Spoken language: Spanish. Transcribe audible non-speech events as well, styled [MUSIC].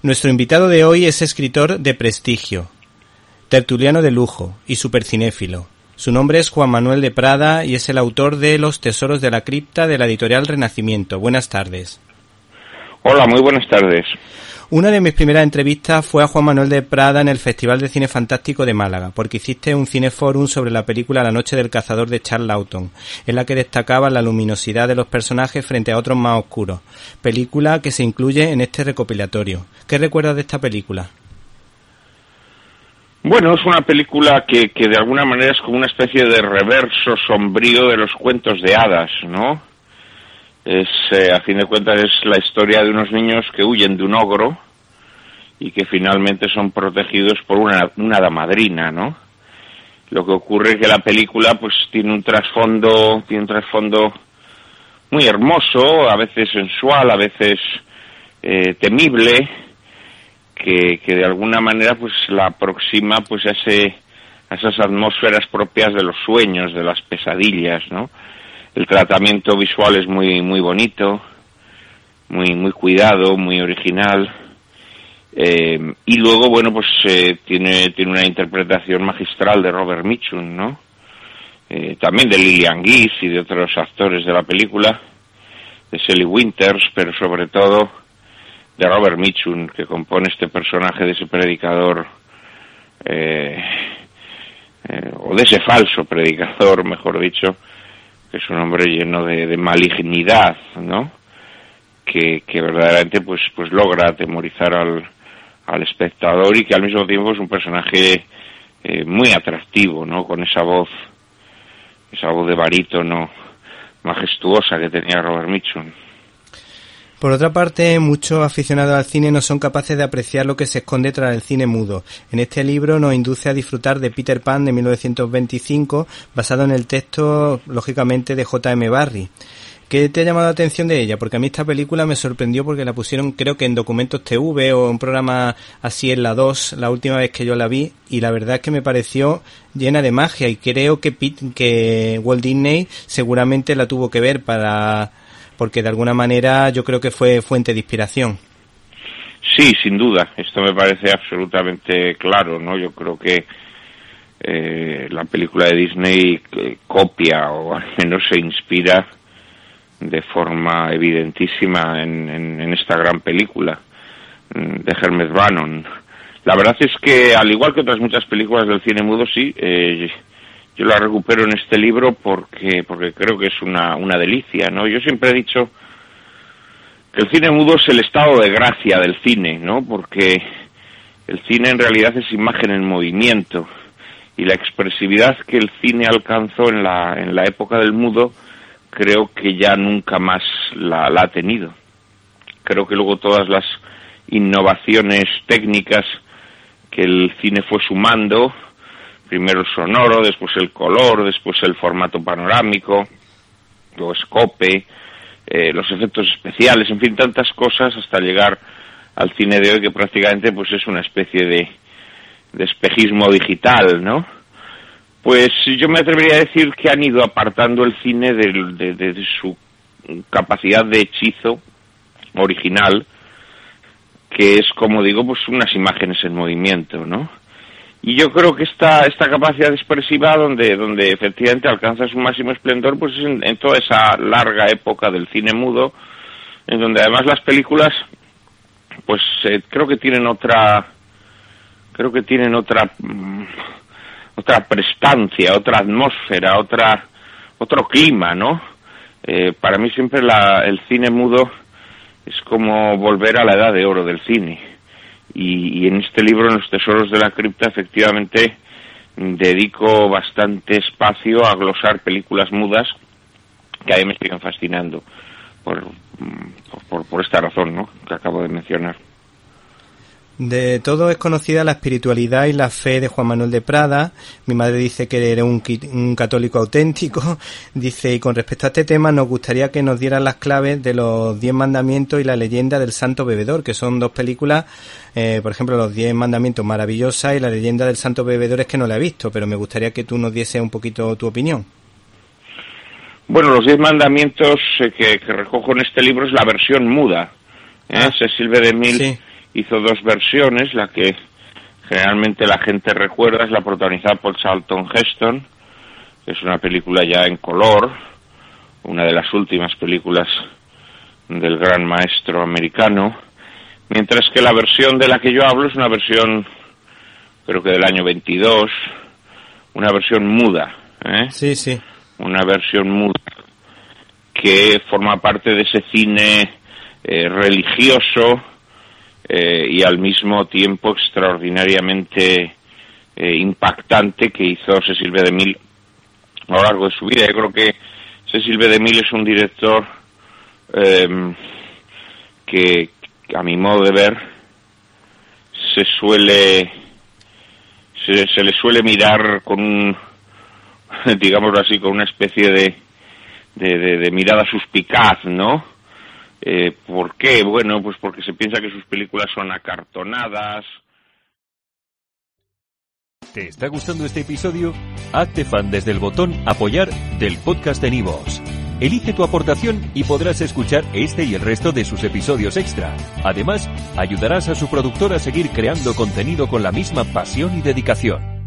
Nuestro invitado de hoy es escritor de prestigio, tertuliano de lujo y supercinéfilo. Su nombre es Juan Manuel de Prada y es el autor de Los Tesoros de la Cripta de la editorial Renacimiento. Buenas tardes. Hola, muy buenas tardes. Una de mis primeras entrevistas fue a Juan Manuel de Prada en el Festival de Cine Fantástico de Málaga, porque hiciste un cineforum sobre la película La Noche del Cazador de Charles Lawton, en la que destacaba la luminosidad de los personajes frente a otros más oscuros, película que se incluye en este recopilatorio. ¿Qué recuerdas de esta película? Bueno, es una película que, que de alguna manera es como una especie de reverso sombrío de los cuentos de hadas, ¿no? Es, eh, a fin de cuentas, es la historia de unos niños que huyen de un ogro y que finalmente son protegidos por una, una damadrina, ¿no? Lo que ocurre es que la película, pues, tiene un trasfondo, tiene un trasfondo muy hermoso, a veces sensual, a veces eh, temible, que, que de alguna manera, pues, la aproxima, pues, a ese, a esas atmósferas propias de los sueños, de las pesadillas, ¿no? El tratamiento visual es muy muy bonito, muy muy cuidado, muy original. Eh, y luego, bueno, pues eh, tiene, tiene una interpretación magistral de Robert Mitchum, ¿no? Eh, también de Lillian Gish y de otros actores de la película, de Sally Winters, pero sobre todo de Robert Mitchum, que compone este personaje de ese predicador, o de ese falso predicador, [LAUGHS] mejor dicho, que es un hombre lleno de, malignidad, ¿no? Que, que, verdaderamente pues, pues logra atemorizar al, al espectador y que al mismo tiempo es un personaje eh, muy atractivo, ¿no? Con esa voz, esa voz de barítono majestuosa que tenía Robert Mitchum. Por otra parte, muchos aficionados al cine no son capaces de apreciar lo que se esconde tras el cine mudo. En este libro nos induce a disfrutar de Peter Pan de 1925, basado en el texto, lógicamente, de J.M. Barry. ¿Qué te ha llamado la atención de ella? Porque a mí esta película me sorprendió porque la pusieron creo que en Documentos TV o un programa así en la 2 la última vez que yo la vi y la verdad es que me pareció llena de magia y creo que, que Walt Disney seguramente la tuvo que ver para porque de alguna manera yo creo que fue fuente de inspiración. Sí, sin duda, esto me parece absolutamente claro, ¿no? Yo creo que eh, la película de Disney eh, copia o al menos se inspira de forma evidentísima en, esta gran película mm, de Hermes Bannon. La verdad es que, al igual que otras muchas películas del cine mudo, sí, eh, yo la recupero en este libro porque, porque creo que es una, una delicia, ¿no? Yo siempre he dicho que el cine mudo es el estado de gracia del cine, ¿no? Porque el cine en realidad es imagen en movimiento y la expresividad que el cine alcanzó en la, en la época del mudo creo que ya nunca más la, la ha tenido. Creo que luego todas las innovaciones técnicas que el cine fue sumando, primero el sonoro, después el color, después el formato panorámico, luego escope, eh, los efectos especiales, en fin, tantas cosas hasta llegar al cine de hoy que prácticamente pues es una especie de, espejismo digital, ¿no? Pues yo me atrevería a decir que han ido apartando el cine de, de su capacidad de hechizo original, que es, como digo, pues unas imágenes en movimiento, ¿no? Y yo creo que esta esta capacidad expresiva donde donde efectivamente alcanza su máximo esplendor pues es en, toda esa larga época del cine mudo en donde además las películas pues eh, creo que tienen otra creo que tienen otra mm, otra prestancia otra atmósfera otra otro clima no eh, para mí siempre la, el cine mudo es como volver a la edad de oro del cine y, en este libro, en los tesoros de la cripta, efectivamente dedico bastante espacio a glosar películas mudas que a mí me siguen fascinando por, por, por esta razón ¿no? que acabo de mencionar. De todo es conocida la espiritualidad y la fe de Juan Manuel de Prada. Mi madre dice que era un, católico auténtico. [LAUGHS] Dice, y con respecto a este tema, nos gustaría que nos dieran las claves de los Diez Mandamientos y la leyenda del Santo Bebedor, que son dos películas, eh, por ejemplo, los Diez Mandamientos maravillosa y la leyenda del Santo Bebedor es que no la he visto, pero me gustaría que tú nos diese un poquito tu opinión. Bueno, los Diez Mandamientos eh, que, recojo en este libro es la versión muda. ¿eh? Ah. Se sirve de mil hizo dos versiones, la que generalmente la gente recuerda es la protagonizada por Charlton Heston, que es una película ya en color, una de las últimas películas del gran maestro americano, mientras que la versión de la que yo hablo es una versión, creo que del año 22, una versión muda. ¿eh? Sí, sí. Una versión muda que forma parte de ese cine eh, religioso eh, y al mismo tiempo extraordinariamente eh, impactante que hizo Cecil B. DeMille a lo largo de su vida. Yo creo que Cecil B. DeMille es un director em, que, a mi modo de ver, se suele se, le suele mirar con un [LAUGHS] digámoslo así con una especie de de, mirada suspicaz no eh, ¿por qué? bueno pues porque se piensa que sus películas son acartonadas ¿Te está gustando este episodio? Hazte fan desde el botón apoyar del podcast de Nivos. Elige tu aportación y podrás escuchar este y el resto de sus episodios extra. Además, ayudarás a su productor a seguir creando contenido con la misma pasión y dedicación.